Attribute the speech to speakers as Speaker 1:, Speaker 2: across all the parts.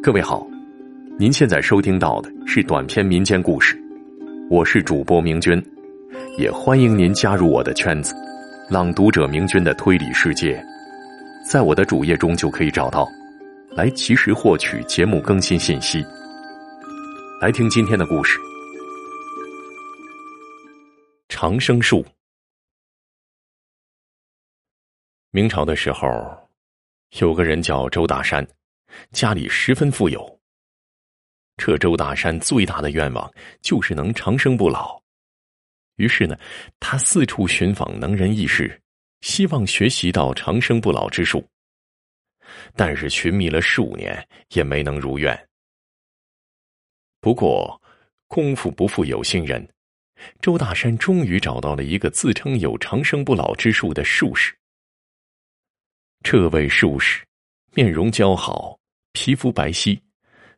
Speaker 1: 各位好，您现在收听到的是短篇民间故事，我是主播明君，也欢迎您加入我的圈子——朗读者明君的推理世界，在我的主页中就可以找到，来及时获取节目更新信息。来听今天的故事：长生树。明朝的时候，有个人叫周大山，家里十分富有。这周大山最大的愿望就是能长生不老，于是呢，他四处寻访能人异士，希望学习到长生不老之术。但是寻觅了数年，也没能如愿。不过，功夫不负有心人，周大山终于找到了一个自称有长生不老之术的术士。这位术士，面容姣好，皮肤白皙，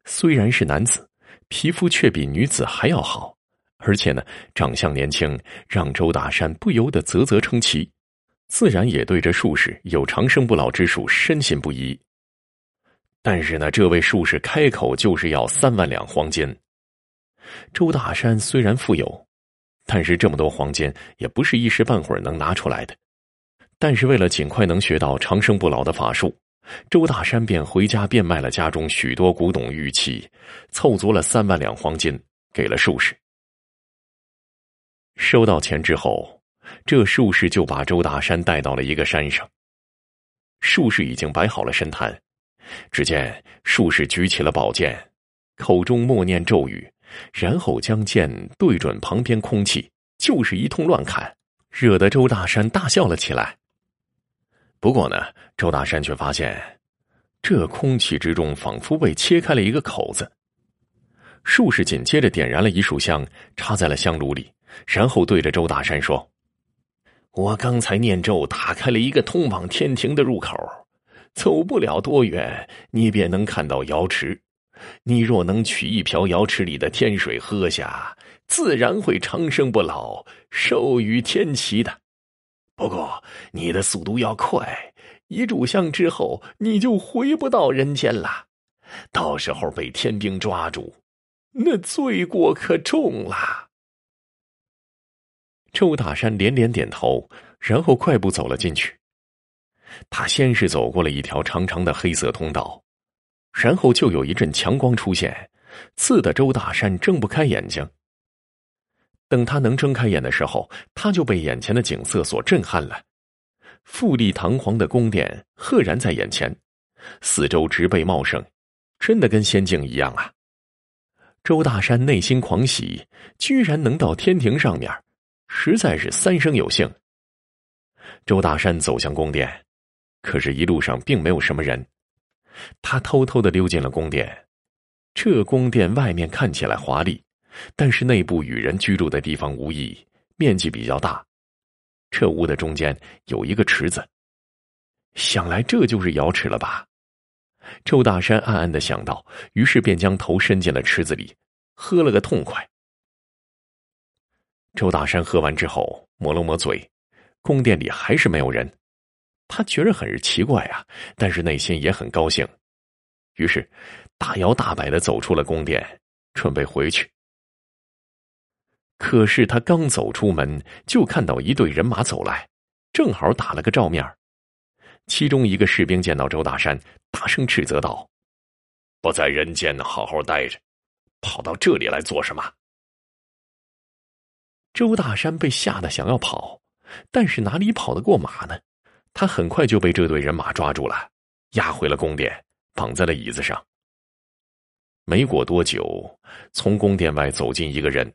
Speaker 1: 虽然是男子，皮肤却比女子还要好，而且呢，长相年轻，让周大山不由得啧啧称奇，自然也对这术士有长生不老之术深信不疑。但是呢，这位术士开口就是要三万两黄金。周大山虽然富有，但是这么多黄金也不是一时半会儿能拿出来的。但是为了尽快能学到长生不老的法术，周大山便回家变卖了家中许多古董玉器，凑足了三万两黄金给了术士。收到钱之后，这术士就把周大山带到了一个山上。术士已经摆好了神坛，只见术士举起了宝剑，口中默念咒语，然后将剑对准旁边空气，就是一通乱砍，惹得周大山大笑了起来。不过呢，周大山却发现，这空气之中仿佛被切开了一个口子。术士紧接着点燃了一束香，插在了香炉里，然后对着周大山说：“我刚才念咒打开了一个通往天庭的入口，走不了多远，你便能看到瑶池。你若能取一瓢瑶池里的天水喝下，自然会长生不老，寿与天齐的。”不过，你的速度要快，一炷香之后你就回不到人间了。到时候被天兵抓住，那罪过可重了。周大山连连点头，然后快步走了进去。他先是走过了一条长长的黑色通道，然后就有一阵强光出现，刺得周大山睁不开眼睛。等他能睁开眼的时候，他就被眼前的景色所震撼了。富丽堂皇的宫殿赫然在眼前，四周植被茂盛，真的跟仙境一样啊！周大山内心狂喜，居然能到天庭上面，实在是三生有幸。周大山走向宫殿，可是，一路上并没有什么人。他偷偷的溜进了宫殿，这宫殿外面看起来华丽。但是内部与人居住的地方无异，面积比较大。这屋的中间有一个池子，想来这就是瑶池了吧？周大山暗暗的想到，于是便将头伸进了池子里，喝了个痛快。周大山喝完之后，抹了抹嘴，宫殿里还是没有人，他觉着很是奇怪啊，但是内心也很高兴，于是大摇大摆的走出了宫殿，准备回去。可是他刚走出门，就看到一队人马走来，正好打了个照面。其中一个士兵见到周大山，大声斥责道：“不在人间好好待着，跑到这里来做什么？”周大山被吓得想要跑，但是哪里跑得过马呢？他很快就被这队人马抓住了，押回了宫殿，绑在了椅子上。没过多久，从宫殿外走进一个人。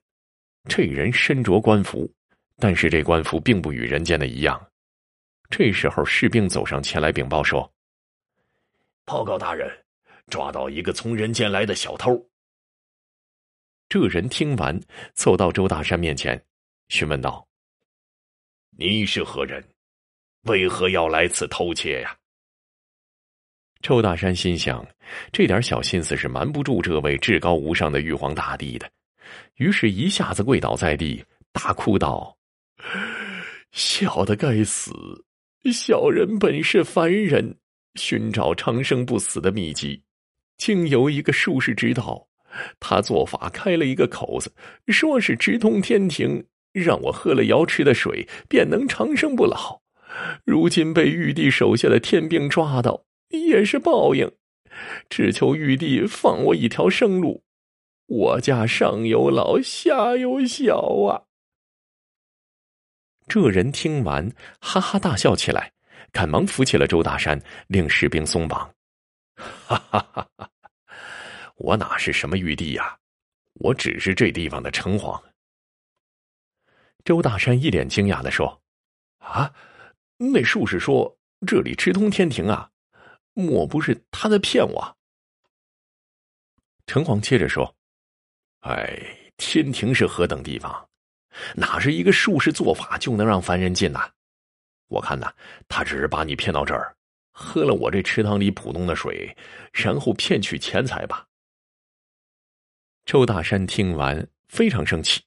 Speaker 1: 这人身着官服，但是这官服并不与人间的一样。这时候，士兵走上前来禀报说：“报告大人，抓到一个从人间来的小偷。”这人听完，走到周大山面前，询问道：“你是何人？为何要来此偷窃呀？”周大山心想，这点小心思是瞒不住这位至高无上的玉皇大帝的。于是，一下子跪倒在地，大哭道：“小的该死！小人本是凡人，寻找长生不死的秘籍，竟由一个术士知道，他做法开了一个口子，说是直通天庭，让我喝了瑶池的水便能长生不老。如今被玉帝手下的天兵抓到，也是报应，只求玉帝放我一条生路。我家上有老，下有小啊！这人听完，哈哈大笑起来，赶忙扶起了周大山，令士兵松绑。哈哈哈哈！我哪是什么玉帝呀？我只是这地方的城隍。周大山一脸惊讶的说：“啊，那术士说这里直通天庭啊，莫不是他在骗我？”城隍接着说。哎，天庭是何等地方？哪是一个术士做法就能让凡人进呐？我看呐，他只是把你骗到这儿，喝了我这池塘里普通的水，然后骗取钱财吧。周大山听完非常生气，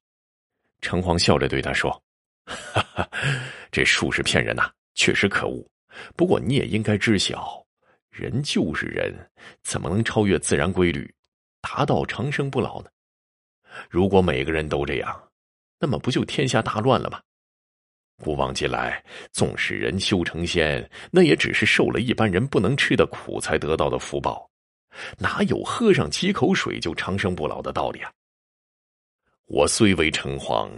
Speaker 1: 城隍笑着对他说：“哈哈，这术士骗人呐，确实可恶。不过你也应该知晓，人就是人，怎么能超越自然规律，达到长生不老呢？”如果每个人都这样，那么不就天下大乱了吗？古往今来，纵使人修成仙，那也只是受了一般人不能吃的苦才得到的福报，哪有喝上几口水就长生不老的道理啊？我虽为城隍，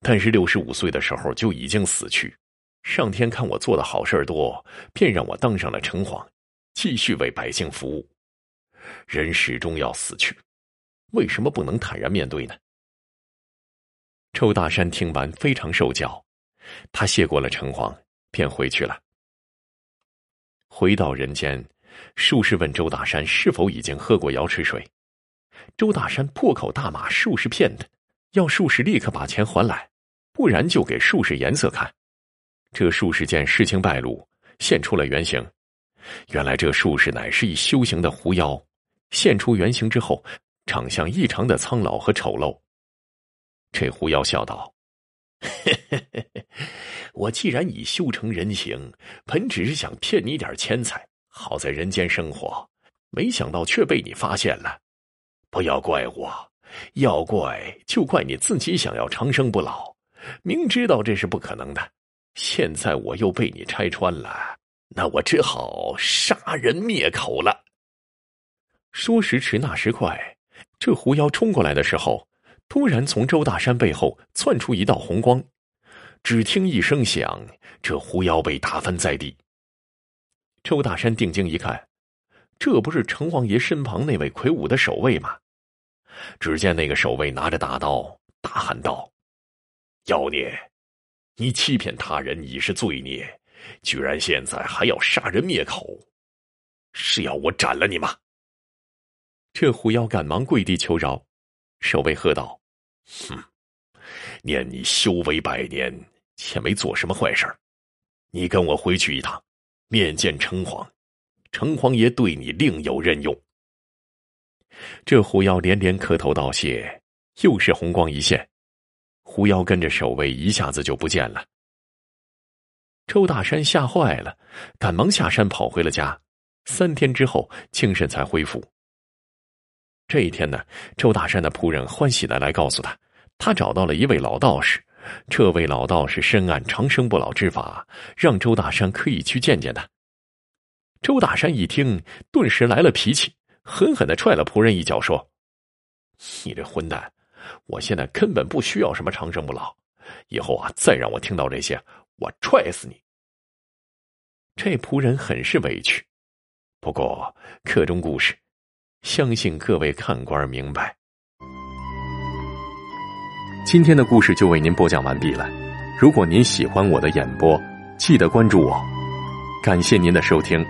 Speaker 1: 但是六十五岁的时候就已经死去。上天看我做的好事多，便让我当上了城隍，继续为百姓服务。人始终要死去。为什么不能坦然面对呢？周大山听完非常受教，他谢过了城隍，便回去了。回到人间，术士问周大山是否已经喝过瑶池水。周大山破口大骂术士骗他，要术士立刻把钱还来，不然就给术士颜色看。这术士见事情败露，现出了原形。原来这术士乃是一修行的狐妖，现出原形之后。长相异常的苍老和丑陋。这狐妖笑道：“我既然已修成人形，本只是想骗你点钱财，好在人间生活，没想到却被你发现了。不要怪我，要怪就怪你自己想要长生不老，明知道这是不可能的。现在我又被你拆穿了，那我只好杀人灭口了。说时迟，那时快。”这狐妖冲过来的时候，突然从周大山背后窜出一道红光，只听一声响，这狐妖被打翻在地。周大山定睛一看，这不是城隍爷身旁那位魁梧的守卫吗？只见那个守卫拿着大刀，大喊道：“妖孽，你欺骗他人已是罪孽，居然现在还要杀人灭口，是要我斩了你吗？”这狐妖赶忙跪地求饶，守卫喝道：“哼，念你修为百年，且没做什么坏事你跟我回去一趟，面见城隍，城隍爷对你另有任用。”这狐妖连连磕头道谢，又是红光一现，狐妖跟着守卫一下子就不见了。周大山吓坏了，赶忙下山跑回了家，三天之后精神才恢复。这一天呢，周大山的仆人欢喜的来告诉他，他找到了一位老道士。这位老道士深谙长生不老之法，让周大山可以去见见他。周大山一听，顿时来了脾气，狠狠的踹了仆人一脚，说：“你这混蛋！我现在根本不需要什么长生不老，以后啊，再让我听到这些，我踹死你！”这仆人很是委屈。不过，课中故事。相信各位看官明白。今天的故事就为您播讲完毕了。如果您喜欢我的演播，记得关注我。感谢您的收听。